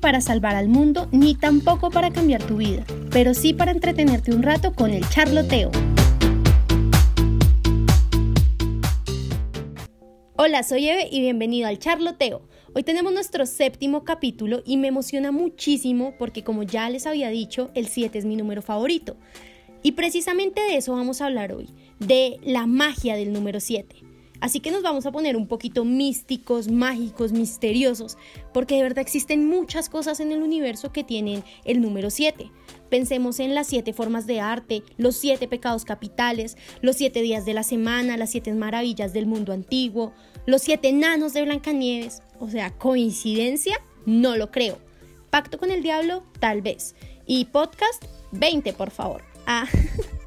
para salvar al mundo ni tampoco para cambiar tu vida, pero sí para entretenerte un rato con el charloteo. Hola, soy Eve y bienvenido al charloteo. Hoy tenemos nuestro séptimo capítulo y me emociona muchísimo porque como ya les había dicho, el 7 es mi número favorito. Y precisamente de eso vamos a hablar hoy, de la magia del número 7. Así que nos vamos a poner un poquito místicos, mágicos, misteriosos, porque de verdad existen muchas cosas en el universo que tienen el número 7. Pensemos en las siete formas de arte, los siete pecados capitales, los siete días de la semana, las siete maravillas del mundo antiguo, los siete enanos de Blancanieves. O sea, ¿coincidencia? No lo creo. ¿Pacto con el diablo? Tal vez. ¿Y podcast? 20, por favor. Ah.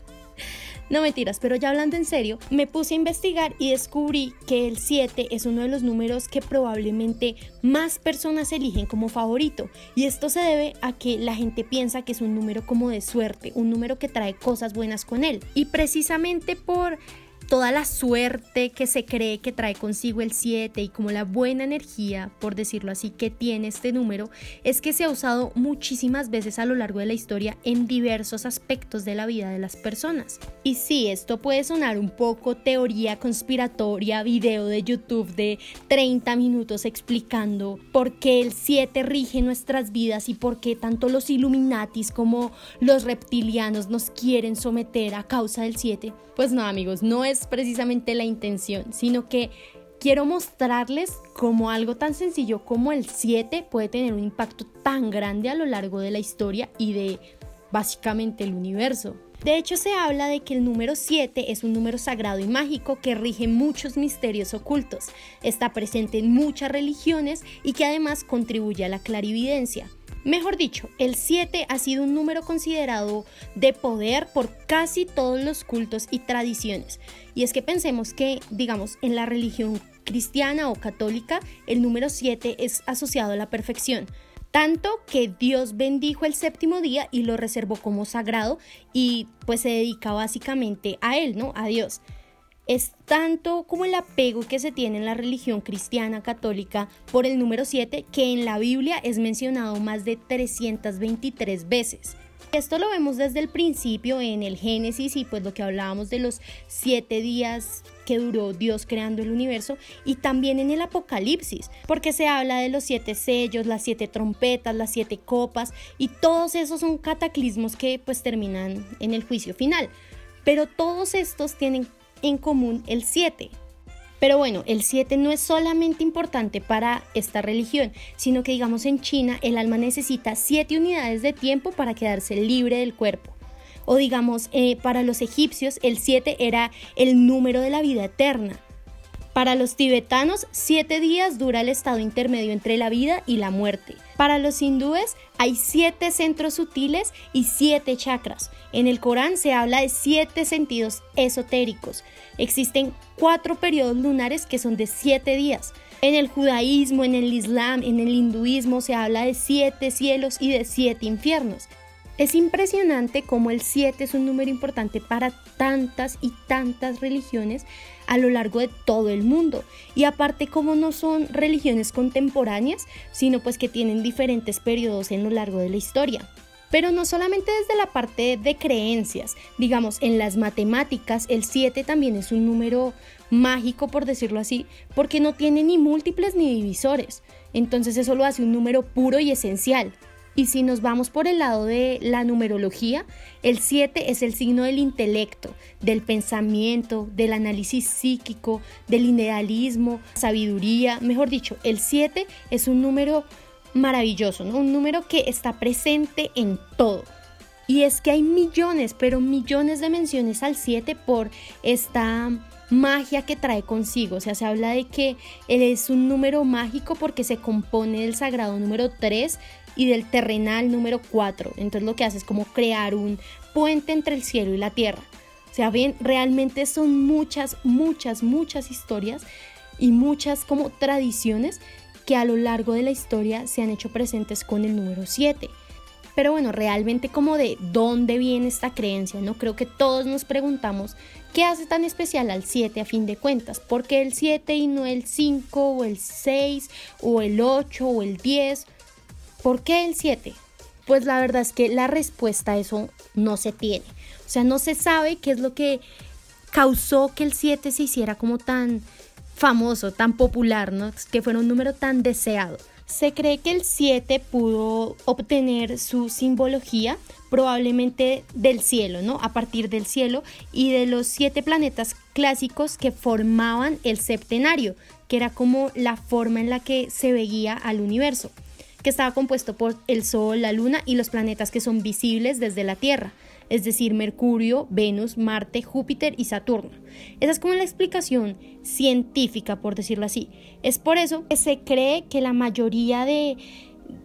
No mentiras, pero ya hablando en serio, me puse a investigar y descubrí que el 7 es uno de los números que probablemente más personas eligen como favorito. Y esto se debe a que la gente piensa que es un número como de suerte, un número que trae cosas buenas con él. Y precisamente por toda la suerte que se cree que trae consigo el 7 y como la buena energía, por decirlo así, que tiene este número, es que se ha usado muchísimas veces a lo largo de la historia en diversos aspectos de la vida de las personas. Y sí, esto puede sonar un poco teoría conspiratoria, video de YouTube de 30 minutos explicando por qué el 7 rige nuestras vidas y por qué tanto los Illuminatis como los reptilianos nos quieren someter a causa del 7. Pues no amigos, no es precisamente la intención, sino que quiero mostrarles cómo algo tan sencillo como el 7 puede tener un impacto tan grande a lo largo de la historia y de básicamente el universo. De hecho, se habla de que el número 7 es un número sagrado y mágico que rige muchos misterios ocultos, está presente en muchas religiones y que además contribuye a la clarividencia. Mejor dicho, el 7 ha sido un número considerado de poder por casi todos los cultos y tradiciones. Y es que pensemos que, digamos, en la religión cristiana o católica, el número 7 es asociado a la perfección. Tanto que Dios bendijo el séptimo día y lo reservó como sagrado y pues se dedica básicamente a él, ¿no? A Dios es tanto como el apego que se tiene en la religión cristiana católica por el número 7 que en la Biblia es mencionado más de 323 veces. Esto lo vemos desde el principio en el Génesis y pues lo que hablábamos de los siete días que duró Dios creando el universo y también en el Apocalipsis, porque se habla de los siete sellos, las siete trompetas, las siete copas y todos esos son cataclismos que pues terminan en el juicio final. Pero todos estos tienen en común el 7. Pero bueno, el 7 no es solamente importante para esta religión, sino que digamos en China el alma necesita 7 unidades de tiempo para quedarse libre del cuerpo. O digamos, eh, para los egipcios el 7 era el número de la vida eterna. Para los tibetanos, siete días dura el estado intermedio entre la vida y la muerte. Para los hindúes hay siete centros sutiles y siete chakras. En el Corán se habla de siete sentidos esotéricos. Existen cuatro periodos lunares que son de siete días. En el judaísmo, en el islam, en el hinduismo se habla de siete cielos y de siete infiernos. Es impresionante cómo el 7 es un número importante para tantas y tantas religiones a lo largo de todo el mundo. Y aparte como no son religiones contemporáneas, sino pues que tienen diferentes periodos en lo largo de la historia. Pero no solamente desde la parte de creencias, digamos, en las matemáticas el 7 también es un número mágico, por decirlo así, porque no tiene ni múltiples ni divisores. Entonces eso lo hace un número puro y esencial. Y si nos vamos por el lado de la numerología, el 7 es el signo del intelecto, del pensamiento, del análisis psíquico, del idealismo, sabiduría. Mejor dicho, el 7 es un número maravilloso, un número que está presente en todo. Y es que hay millones, pero millones de menciones al 7 por esta magia que trae consigo. O sea, se habla de que él es un número mágico porque se compone del sagrado número 3 y del terrenal número 4. Entonces lo que hace es como crear un puente entre el cielo y la tierra. O sea, bien, realmente son muchas, muchas, muchas historias y muchas como tradiciones que a lo largo de la historia se han hecho presentes con el número 7. Pero bueno, realmente como de dónde viene esta creencia, ¿no? Creo que todos nos preguntamos qué hace tan especial al 7 a fin de cuentas, ¿por qué el 7 y no el 5 o el 6 o el 8 o el 10 ¿por qué el 7? Pues la verdad es que la respuesta a eso no se tiene. O sea, no se sabe qué es lo que causó que el 7 se hiciera como tan famoso, tan popular, ¿no? Que fuera un número tan deseado. Se cree que el 7 pudo obtener su simbología probablemente del cielo, ¿no? A partir del cielo y de los siete planetas clásicos que formaban el septenario, que era como la forma en la que se veía al universo, que estaba compuesto por el Sol, la Luna y los planetas que son visibles desde la Tierra es decir, Mercurio, Venus, Marte, Júpiter y Saturno. Esa es como la explicación científica, por decirlo así. Es por eso que se cree que la mayoría de,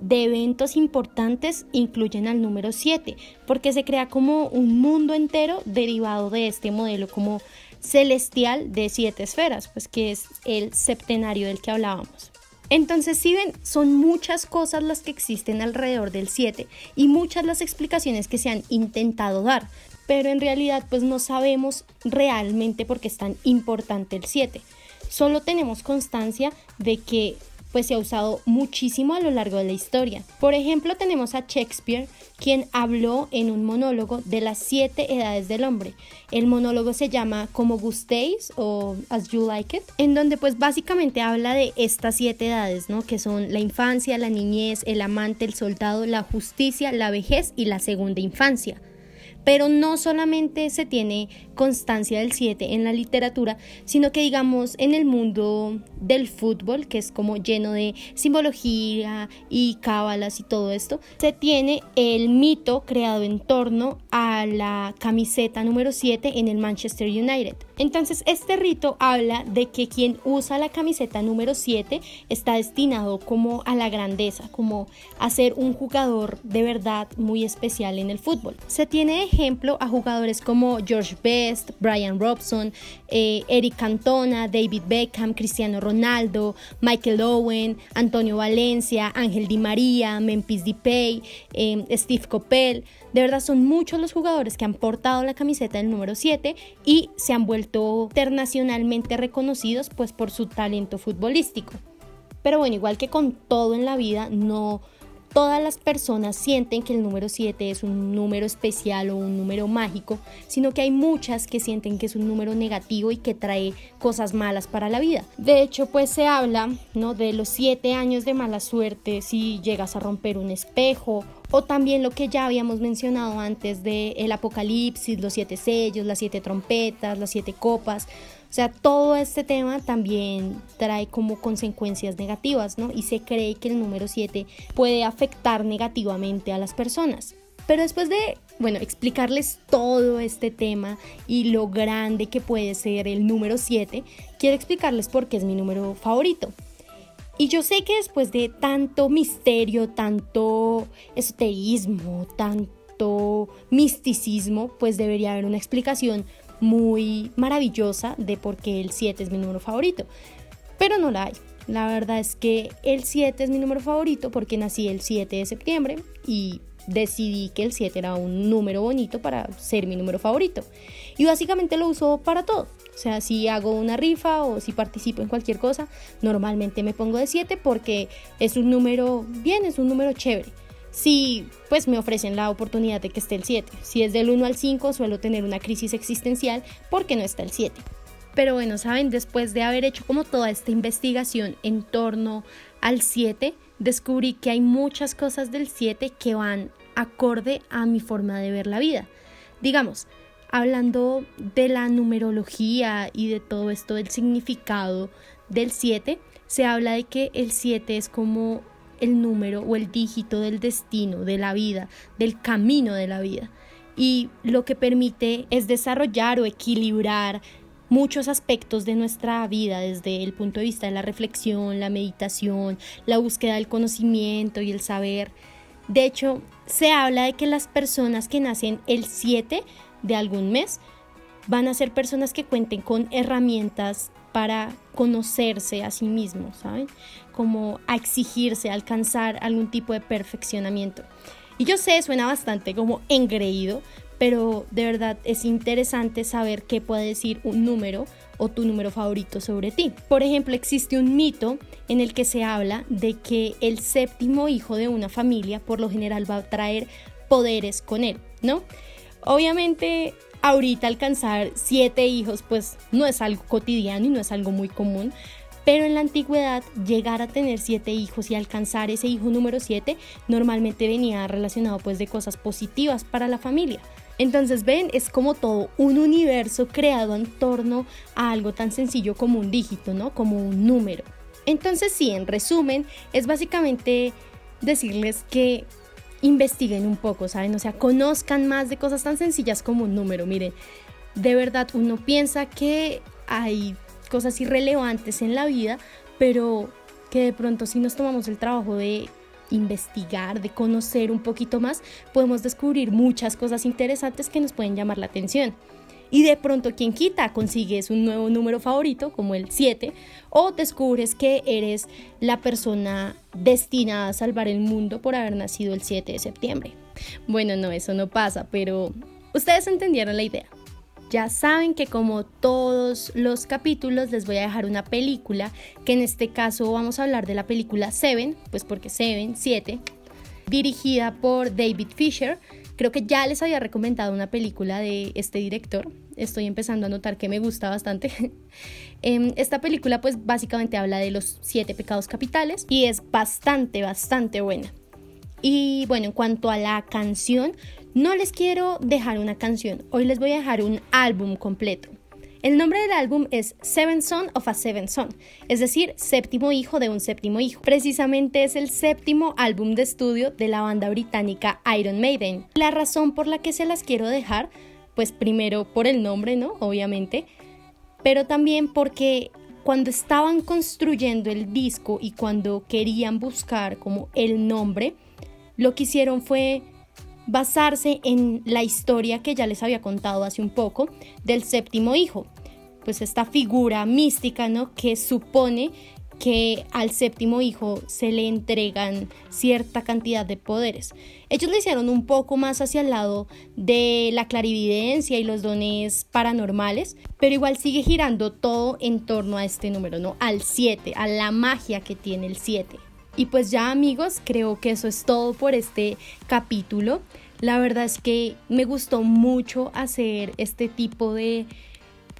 de eventos importantes incluyen al número 7, porque se crea como un mundo entero derivado de este modelo como celestial de siete esferas, pues que es el septenario del que hablábamos. Entonces, si ven, son muchas cosas las que existen alrededor del 7 y muchas las explicaciones que se han intentado dar, pero en realidad pues no sabemos realmente por qué es tan importante el 7. Solo tenemos constancia de que pues se ha usado muchísimo a lo largo de la historia. Por ejemplo, tenemos a Shakespeare, quien habló en un monólogo de las siete edades del hombre. El monólogo se llama Como gustéis o As You Like It, en donde pues básicamente habla de estas siete edades, ¿no? Que son la infancia, la niñez, el amante, el soldado, la justicia, la vejez y la segunda infancia. Pero no solamente se tiene constancia del 7 en la literatura, sino que digamos en el mundo del fútbol, que es como lleno de simbología y cábalas y todo esto, se tiene el mito creado en torno a la camiseta número 7 en el Manchester United. Entonces, este rito habla de que quien usa la camiseta número 7 está destinado como a la grandeza, como a ser un jugador de verdad muy especial en el fútbol. Se tiene ejemplo a jugadores como George Best, Brian Robson, eh, Eric Cantona, David Beckham, Cristiano Ronaldo, Michael Owen, Antonio Valencia, Ángel Di María, Memphis Depay, eh, Steve Coppell. De verdad son muchos los jugadores que han portado la camiseta del número 7 y se han vuelto internacionalmente reconocidos pues por su talento futbolístico. Pero bueno, igual que con todo en la vida, no todas las personas sienten que el número 7 es un número especial o un número mágico, sino que hay muchas que sienten que es un número negativo y que trae cosas malas para la vida. De hecho, pues se habla ¿no? de los 7 años de mala suerte si llegas a romper un espejo o también lo que ya habíamos mencionado antes de el apocalipsis, los siete sellos, las siete trompetas, las siete copas. O sea, todo este tema también trae como consecuencias negativas, ¿no? Y se cree que el número 7 puede afectar negativamente a las personas. Pero después de, bueno, explicarles todo este tema y lo grande que puede ser el número 7, quiero explicarles por qué es mi número favorito. Y yo sé que después de tanto misterio, tanto esoterismo, tanto misticismo, pues debería haber una explicación muy maravillosa de por qué el 7 es mi número favorito. Pero no la hay. La verdad es que el 7 es mi número favorito porque nací el 7 de septiembre y decidí que el 7 era un número bonito para ser mi número favorito. Y básicamente lo uso para todo. Sea, si hago una rifa o si participo en cualquier cosa, normalmente me pongo de 7 porque es un número bien, es un número chévere si pues me ofrecen la oportunidad de que esté el 7. Si es del 1 al 5 suelo tener una crisis existencial porque no está el 7. Pero bueno, saben, después de haber hecho como toda esta investigación en torno al 7, descubrí que hay muchas cosas del 7 que van acorde a mi forma de ver la vida. Digamos, hablando de la numerología y de todo esto del significado del 7, se habla de que el 7 es como el número o el dígito del destino, de la vida, del camino de la vida. Y lo que permite es desarrollar o equilibrar muchos aspectos de nuestra vida desde el punto de vista de la reflexión, la meditación, la búsqueda del conocimiento y el saber. De hecho, se habla de que las personas que nacen el 7 de algún mes van a ser personas que cuenten con herramientas para conocerse a sí mismos, ¿saben? Como a exigirse, alcanzar algún tipo de perfeccionamiento. Y yo sé, suena bastante como engreído, pero de verdad es interesante saber qué puede decir un número o tu número favorito sobre ti. Por ejemplo, existe un mito en el que se habla de que el séptimo hijo de una familia por lo general va a traer poderes con él, ¿no? Obviamente ahorita alcanzar siete hijos pues no es algo cotidiano y no es algo muy común, pero en la antigüedad llegar a tener siete hijos y alcanzar ese hijo número siete normalmente venía relacionado pues de cosas positivas para la familia. Entonces ven, es como todo un universo creado en torno a algo tan sencillo como un dígito, ¿no? Como un número. Entonces sí, en resumen, es básicamente decirles que investiguen un poco, ¿saben? O sea, conozcan más de cosas tan sencillas como un número. Miren, de verdad uno piensa que hay cosas irrelevantes en la vida, pero que de pronto si nos tomamos el trabajo de investigar, de conocer un poquito más, podemos descubrir muchas cosas interesantes que nos pueden llamar la atención. Y de pronto, quien quita, consigues un nuevo número favorito, como el 7, o descubres que eres la persona destinada a salvar el mundo por haber nacido el 7 de septiembre. Bueno, no, eso no pasa, pero ustedes entendieron la idea. Ya saben que como todos los capítulos les voy a dejar una película, que en este caso vamos a hablar de la película Seven, pues porque Seven, 7, dirigida por David Fisher, Creo que ya les había recomendado una película de este director. Estoy empezando a notar que me gusta bastante. Em, esta película pues básicamente habla de los siete pecados capitales y es bastante, bastante buena. Y bueno, en cuanto a la canción, no les quiero dejar una canción. Hoy les voy a dejar un álbum completo. El nombre del álbum es Seven Son of a Seven Son, es decir, séptimo hijo de un séptimo hijo. Precisamente es el séptimo álbum de estudio de la banda británica Iron Maiden. La razón por la que se las quiero dejar, pues primero por el nombre, ¿no? Obviamente, pero también porque cuando estaban construyendo el disco y cuando querían buscar como el nombre, lo que hicieron fue basarse en la historia que ya les había contado hace un poco del séptimo hijo, pues esta figura mística, ¿no? Que supone que al séptimo hijo se le entregan cierta cantidad de poderes. Ellos lo hicieron un poco más hacia el lado de la clarividencia y los dones paranormales, pero igual sigue girando todo en torno a este número, ¿no? Al 7, a la magia que tiene el 7. Y pues ya amigos, creo que eso es todo por este capítulo. La verdad es que me gustó mucho hacer este tipo de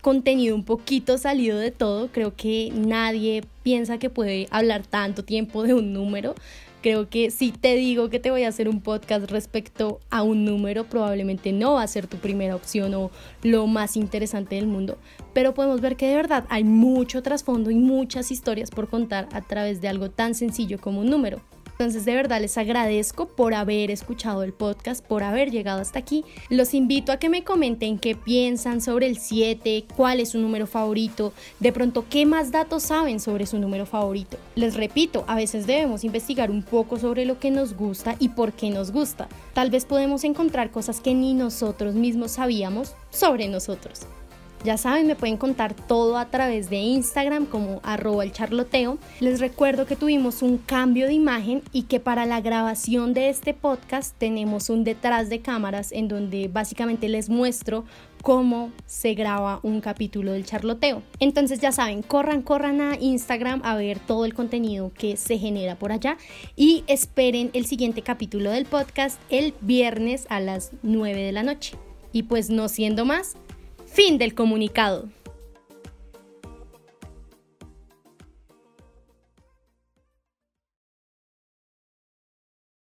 contenido un poquito salido de todo. Creo que nadie piensa que puede hablar tanto tiempo de un número. Creo que si te digo que te voy a hacer un podcast respecto a un número, probablemente no va a ser tu primera opción o lo más interesante del mundo. Pero podemos ver que de verdad hay mucho trasfondo y muchas historias por contar a través de algo tan sencillo como un número. Entonces de verdad les agradezco por haber escuchado el podcast, por haber llegado hasta aquí. Los invito a que me comenten qué piensan sobre el 7, cuál es su número favorito, de pronto qué más datos saben sobre su número favorito. Les repito, a veces debemos investigar un poco sobre lo que nos gusta y por qué nos gusta. Tal vez podemos encontrar cosas que ni nosotros mismos sabíamos sobre nosotros. Ya saben, me pueden contar todo a través de Instagram como arroba el charloteo. Les recuerdo que tuvimos un cambio de imagen y que para la grabación de este podcast tenemos un detrás de cámaras en donde básicamente les muestro cómo se graba un capítulo del charloteo. Entonces ya saben, corran, corran a Instagram a ver todo el contenido que se genera por allá y esperen el siguiente capítulo del podcast el viernes a las 9 de la noche. Y pues no siendo más, Fin del comunicado.